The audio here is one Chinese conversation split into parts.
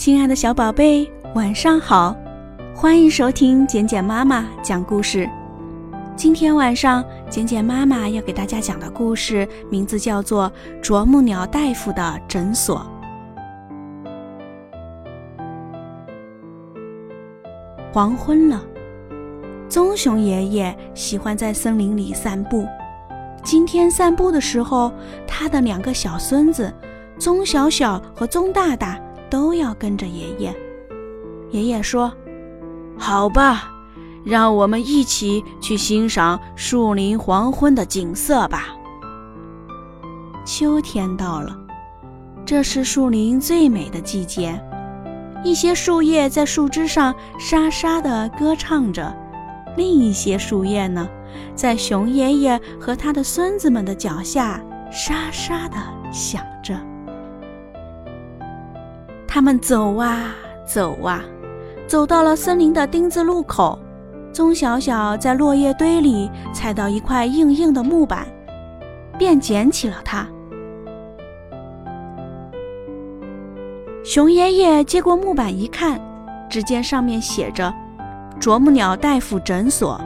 亲爱的小宝贝，晚上好！欢迎收听简简妈妈讲故事。今天晚上，简简妈妈要给大家讲的故事名字叫做《啄木鸟大夫的诊所》。黄昏了，棕熊爷爷喜欢在森林里散步。今天散步的时候，他的两个小孙子棕小小和棕大大。都要跟着爷爷。爷爷说：“好吧，让我们一起去欣赏树林黄昏的景色吧。”秋天到了，这是树林最美的季节。一些树叶在树枝上沙沙地歌唱着，另一些树叶呢，在熊爷爷和他的孙子们的脚下沙沙地响着。他们走啊走啊，走到了森林的丁字路口。棕小小在落叶堆里踩到一块硬硬的木板，便捡起了它。熊爷爷接过木板一看，只见上面写着“啄木鸟大夫诊所”。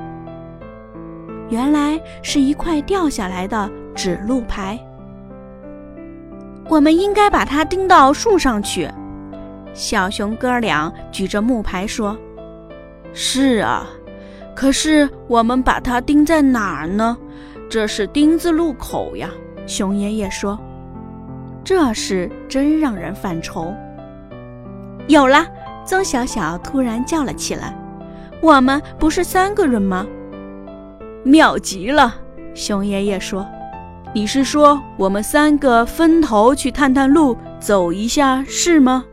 原来是一块掉下来的指路牌。我们应该把它钉到树上去。小熊哥俩举着木牌说：“是啊，可是我们把它钉在哪儿呢？这是丁字路口呀。”熊爷爷说：“这事真让人犯愁。”有了，曾小小突然叫了起来：“我们不是三个人吗？”妙极了，熊爷爷说：“你是说我们三个分头去探探路，走一下是吗？”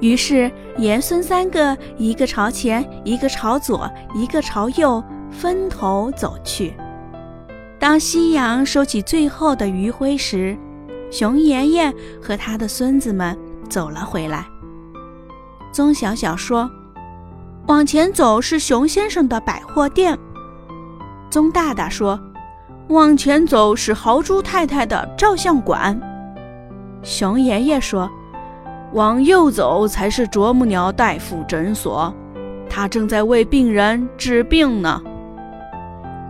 于是，爷孙三个，一个朝前，一个朝左，一个朝右，分头走去。当夕阳收起最后的余晖时，熊爷爷和他的孙子们走了回来。棕小小说：“往前走是熊先生的百货店。”棕大大说：“往前走是豪猪太太的照相馆。”熊爷爷说。往右走才是啄木鸟大夫诊所，他正在为病人治病呢。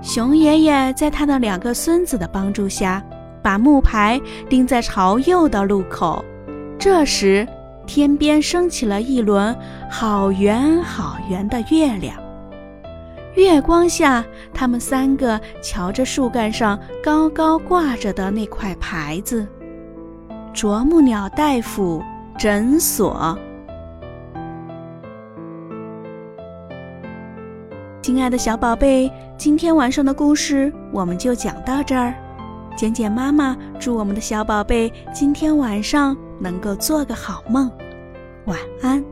熊爷爷在他的两个孙子的帮助下，把木牌钉在朝右的路口。这时，天边升起了一轮好圆好圆的月亮。月光下，他们三个瞧着树干上高高挂着的那块牌子：“啄木鸟大夫。”诊所，亲爱的小宝贝，今天晚上的故事我们就讲到这儿。简简妈妈祝我们的小宝贝今天晚上能够做个好梦，晚安。